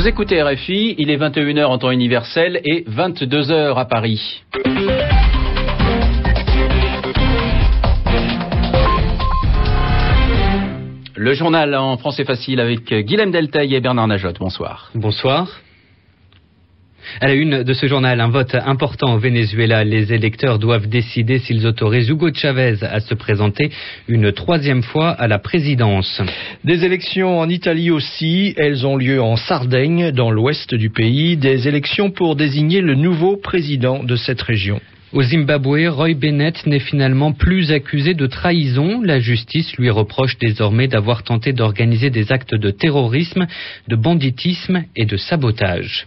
Vous écoutez RFI, il est 21h en temps universel et 22h à Paris. Le journal en français facile avec Guilhem Deltaille et Bernard Najot. Bonsoir. Bonsoir. À la une de ce journal, un vote important au Venezuela. Les électeurs doivent décider s'ils autorisent Hugo Chavez à se présenter une troisième fois à la présidence. Des élections en Italie aussi. Elles ont lieu en Sardaigne, dans l'ouest du pays. Des élections pour désigner le nouveau président de cette région. Au Zimbabwe, Roy Bennett n'est finalement plus accusé de trahison. La justice lui reproche désormais d'avoir tenté d'organiser des actes de terrorisme, de banditisme et de sabotage.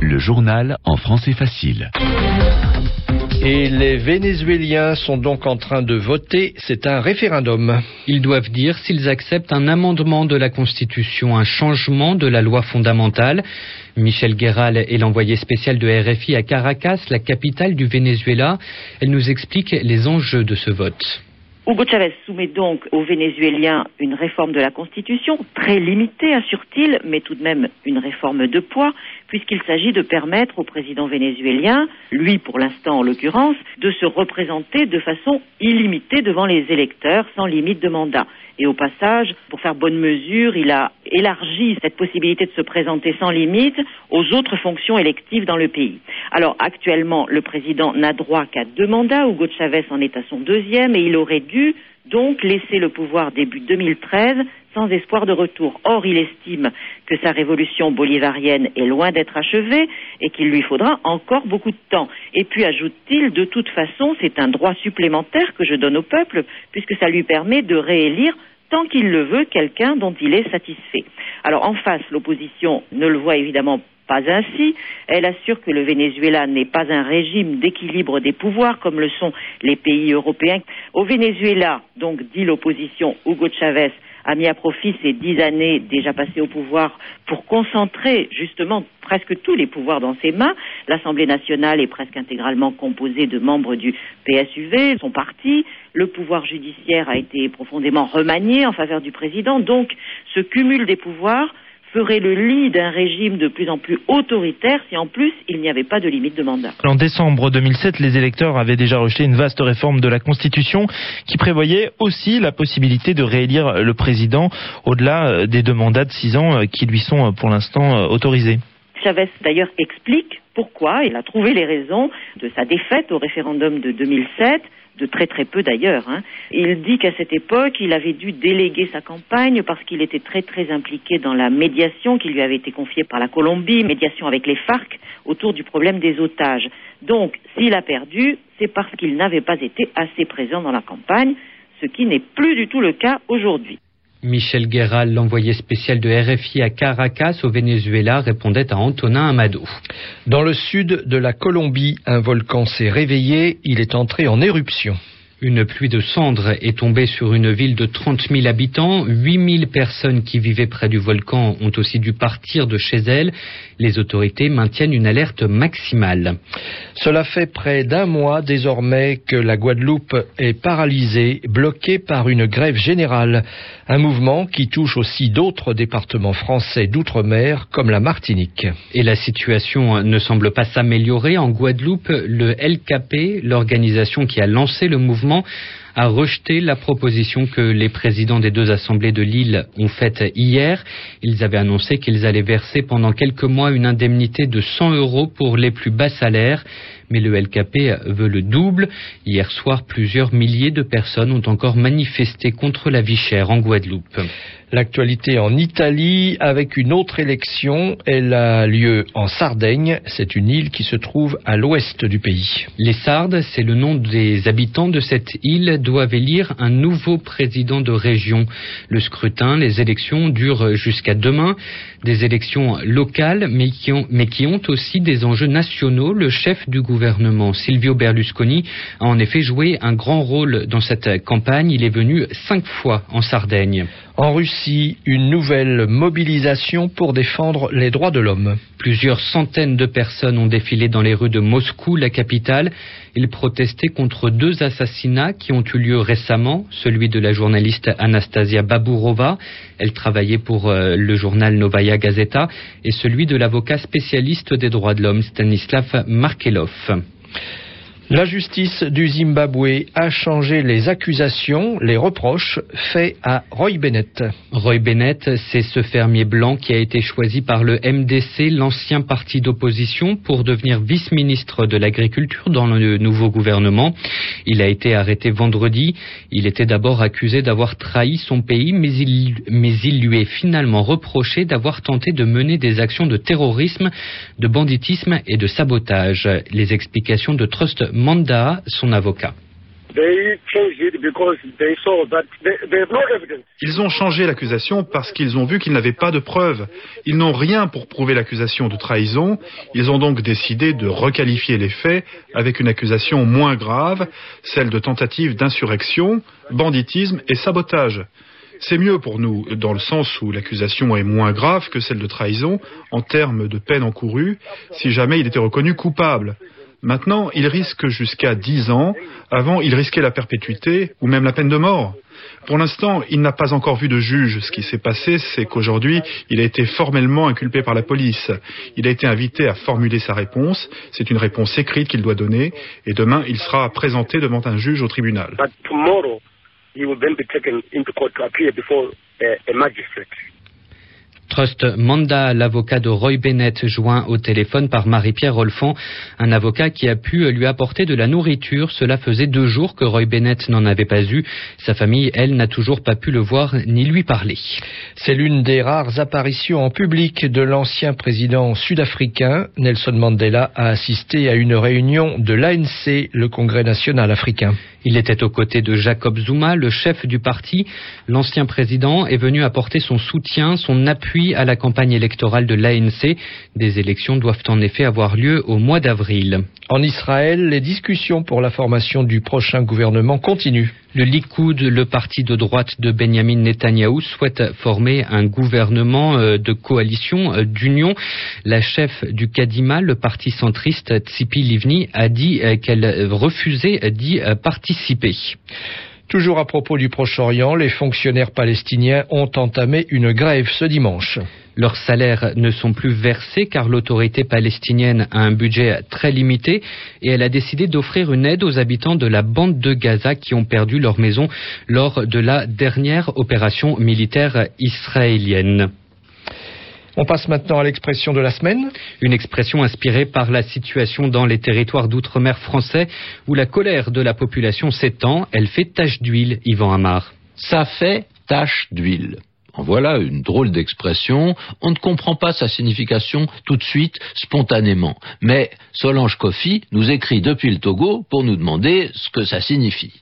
Le journal en français facile. Et les Vénézuéliens sont donc en train de voter. C'est un référendum. Ils doivent dire s'ils acceptent un amendement de la Constitution, un changement de la loi fondamentale. Michel Guéral est l'envoyé spécial de RFI à Caracas, la capitale du Venezuela. Elle nous explique les enjeux de ce vote. Hugo Chavez soumet donc aux Vénézuéliens une réforme de la Constitution, très limitée, assure-t-il, mais tout de même une réforme de poids, puisqu'il s'agit de permettre au président vénézuélien, lui pour l'instant en l'occurrence, de se représenter de façon illimitée devant les électeurs, sans limite de mandat. Et au passage, pour faire bonne mesure, il a élargi cette possibilité de se présenter sans limite aux autres fonctions électives dans le pays. Alors actuellement, le président n'a droit qu'à deux mandats. Hugo Chavez en est à son deuxième et il aurait dû donc laisser le pouvoir début 2013 sans espoir de retour. Or, il estime que sa révolution bolivarienne est loin d'être achevée et qu'il lui faudra encore beaucoup de temps. Et puis, ajoute-t-il, de toute façon, c'est un droit supplémentaire que je donne au peuple, puisque ça lui permet de réélire tant qu'il le veut quelqu'un dont il est satisfait. Alors, en face, l'opposition ne le voit évidemment pas ainsi. Elle assure que le Venezuela n'est pas un régime d'équilibre des pouvoirs comme le sont les pays européens. Au Venezuela, donc, dit l'opposition, Hugo Chavez a mis à profit ces dix années déjà passées au pouvoir pour concentrer justement presque tous les pouvoirs dans ses mains. L'Assemblée nationale est presque intégralement composée de membres du PSUV, son parti. Le pouvoir judiciaire a été profondément remanié en faveur du président. Donc, ce cumul des pouvoirs ferait le lit d'un régime de plus en plus autoritaire si en plus il n'y avait pas de limite de mandat. En décembre 2007, les électeurs avaient déjà rejeté une vaste réforme de la Constitution qui prévoyait aussi la possibilité de réélire le président au-delà euh, des deux mandats de six ans euh, qui lui sont euh, pour l'instant autorisés. Chavez d'ailleurs explique pourquoi il a trouvé les raisons de sa défaite au référendum de 2007 de très très peu d'ailleurs. Hein. Il dit qu'à cette époque, il avait dû déléguer sa campagne parce qu'il était très très impliqué dans la médiation qui lui avait été confiée par la Colombie, médiation avec les FARC autour du problème des otages. Donc, s'il a perdu, c'est parce qu'il n'avait pas été assez présent dans la campagne, ce qui n'est plus du tout le cas aujourd'hui. Michel Guéral, l'envoyé spécial de RFI à Caracas au Venezuela, répondait à Antonin Amado. Dans le sud de la Colombie, un volcan s'est réveillé, il est entré en éruption. Une pluie de cendres est tombée sur une ville de 30 000 habitants. 8 000 personnes qui vivaient près du volcan ont aussi dû partir de chez elles. Les autorités maintiennent une alerte maximale. Cela fait près d'un mois désormais que la Guadeloupe est paralysée, bloquée par une grève générale. Un mouvement qui touche aussi d'autres départements français d'outre-mer comme la Martinique. Et la situation ne semble pas s'améliorer. En Guadeloupe, le LKP, l'organisation qui a lancé le mouvement, a rejeté la proposition que les présidents des deux assemblées de l'île ont faite hier. Ils avaient annoncé qu'ils allaient verser pendant quelques mois une indemnité de 100 euros pour les plus bas salaires. Mais le LKP veut le double. Hier soir, plusieurs milliers de personnes ont encore manifesté contre la vie chère en Guadeloupe. L'actualité en Italie avec une autre élection. Elle a lieu en Sardaigne. C'est une île qui se trouve à l'ouest du pays. Les Sardes, c'est le nom des habitants de cette île, doivent élire un nouveau président de région. Le scrutin, les élections durent jusqu'à demain. Des élections locales, mais qui, ont, mais qui ont aussi des enjeux nationaux. Le chef du gouvernement, Silvio Berlusconi, a en effet joué un grand rôle dans cette campagne. Il est venu cinq fois en Sardaigne. En Russie, une nouvelle mobilisation pour défendre les droits de l'homme. Plusieurs centaines de personnes ont défilé dans les rues de Moscou, la capitale. Ils protestaient contre deux assassinats qui ont eu lieu récemment, celui de la journaliste Anastasia Baburova, elle travaillait pour euh, le journal Novaya Gazeta, et celui de l'avocat spécialiste des droits de l'homme Stanislav Markelov. them. La justice du Zimbabwe a changé les accusations, les reproches faits à Roy Bennett. Roy Bennett, c'est ce fermier blanc qui a été choisi par le MDC, l'ancien parti d'opposition, pour devenir vice-ministre de l'Agriculture dans le nouveau gouvernement. Il a été arrêté vendredi. Il était d'abord accusé d'avoir trahi son pays, mais il, mais il lui est finalement reproché d'avoir tenté de mener des actions de terrorisme, de banditisme et de sabotage. Les explications de Trust Manda, son avocat. Ils ont changé l'accusation parce qu'ils ont vu qu'ils n'avaient pas de preuves. Ils n'ont rien pour prouver l'accusation de trahison. Ils ont donc décidé de requalifier les faits avec une accusation moins grave, celle de tentative d'insurrection, banditisme et sabotage. C'est mieux pour nous, dans le sens où l'accusation est moins grave que celle de trahison en termes de peine encourue, si jamais il était reconnu coupable. Maintenant, il risque jusqu'à 10 ans. Avant, il risquait la perpétuité ou même la peine de mort. Pour l'instant, il n'a pas encore vu de juge. Ce qui s'est passé, c'est qu'aujourd'hui, il a été formellement inculpé par la police. Il a été invité à formuler sa réponse. C'est une réponse écrite qu'il doit donner. Et demain, il sera présenté devant un juge au tribunal. Trust Manda, l'avocat de Roy Bennett, joint au téléphone par Marie-Pierre Rolfon, un avocat qui a pu lui apporter de la nourriture. Cela faisait deux jours que Roy Bennett n'en avait pas eu. Sa famille, elle, n'a toujours pas pu le voir ni lui parler. C'est l'une des rares apparitions en public de l'ancien président sud-africain. Nelson Mandela a assisté à une réunion de l'ANC, le Congrès national africain. Il était aux côtés de Jacob Zuma, le chef du parti. L'ancien président est venu apporter son soutien, son appui à la campagne électorale de l'ANC. Des élections doivent en effet avoir lieu au mois d'avril. En Israël, les discussions pour la formation du prochain gouvernement continuent. Le Likoud, le parti de droite de Benjamin Netanyahou, souhaite former un gouvernement euh, de coalition euh, d'union. La chef du Kadima, le parti centriste Tzipi Livni, a dit euh, qu'elle refusait d'y participer. Toujours à propos du Proche-Orient, les fonctionnaires palestiniens ont entamé une grève ce dimanche. Leurs salaires ne sont plus versés car l'autorité palestinienne a un budget très limité et elle a décidé d'offrir une aide aux habitants de la bande de Gaza qui ont perdu leur maison lors de la dernière opération militaire israélienne. On passe maintenant à l'expression de la semaine. Une expression inspirée par la situation dans les territoires d'outre-mer français où la colère de la population s'étend. Elle fait tache d'huile, Yvan Amar. Ça fait tache d'huile. En voilà une drôle d'expression. On ne comprend pas sa signification tout de suite, spontanément. Mais Solange Kofi nous écrit depuis le Togo pour nous demander ce que ça signifie.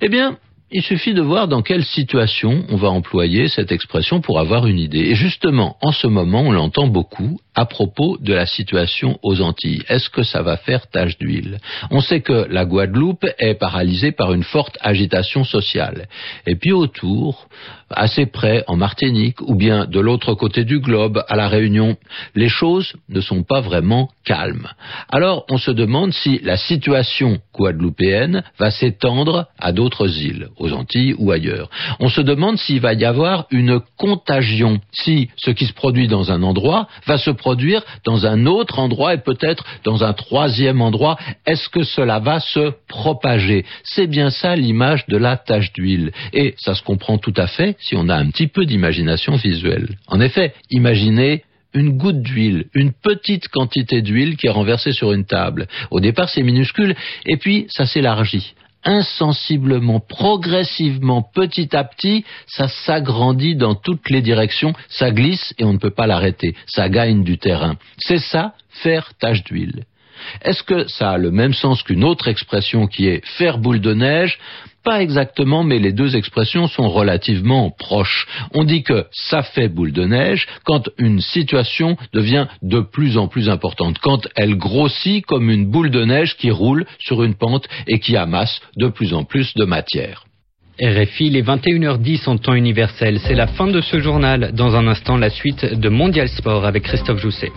Eh bien, il suffit de voir dans quelle situation on va employer cette expression pour avoir une idée. Et justement, en ce moment, on l'entend beaucoup à propos de la situation aux Antilles. Est-ce que ça va faire tache d'huile? On sait que la Guadeloupe est paralysée par une forte agitation sociale. Et puis autour, assez près, en Martinique, ou bien de l'autre côté du globe, à la Réunion, les choses ne sont pas vraiment calmes. Alors on se demande si la situation guadeloupéenne va s'étendre à d'autres îles, aux Antilles ou ailleurs. On se demande s'il va y avoir une contagion, si ce qui se produit dans un endroit va se produire dans un autre endroit et peut-être dans un troisième endroit. Est-ce que cela va se propager? C'est bien ça l'image de la tache d'huile. Et ça se comprend tout à fait si on a un petit peu d'imagination visuelle. En effet, imaginez une goutte d'huile, une petite quantité d'huile qui est renversée sur une table. Au départ, c'est minuscule, et puis ça s'élargit insensiblement, progressivement, petit à petit, ça s'agrandit dans toutes les directions, ça glisse et on ne peut pas l'arrêter, ça gagne du terrain. C'est ça, faire tache d'huile. Est-ce que ça a le même sens qu'une autre expression qui est faire boule de neige pas exactement, mais les deux expressions sont relativement proches. On dit que ça fait boule de neige quand une situation devient de plus en plus importante, quand elle grossit comme une boule de neige qui roule sur une pente et qui amasse de plus en plus de matière. RFI, les 21h10 en temps universel. C'est la fin de ce journal. Dans un instant, la suite de Mondial Sport avec Christophe Jousset.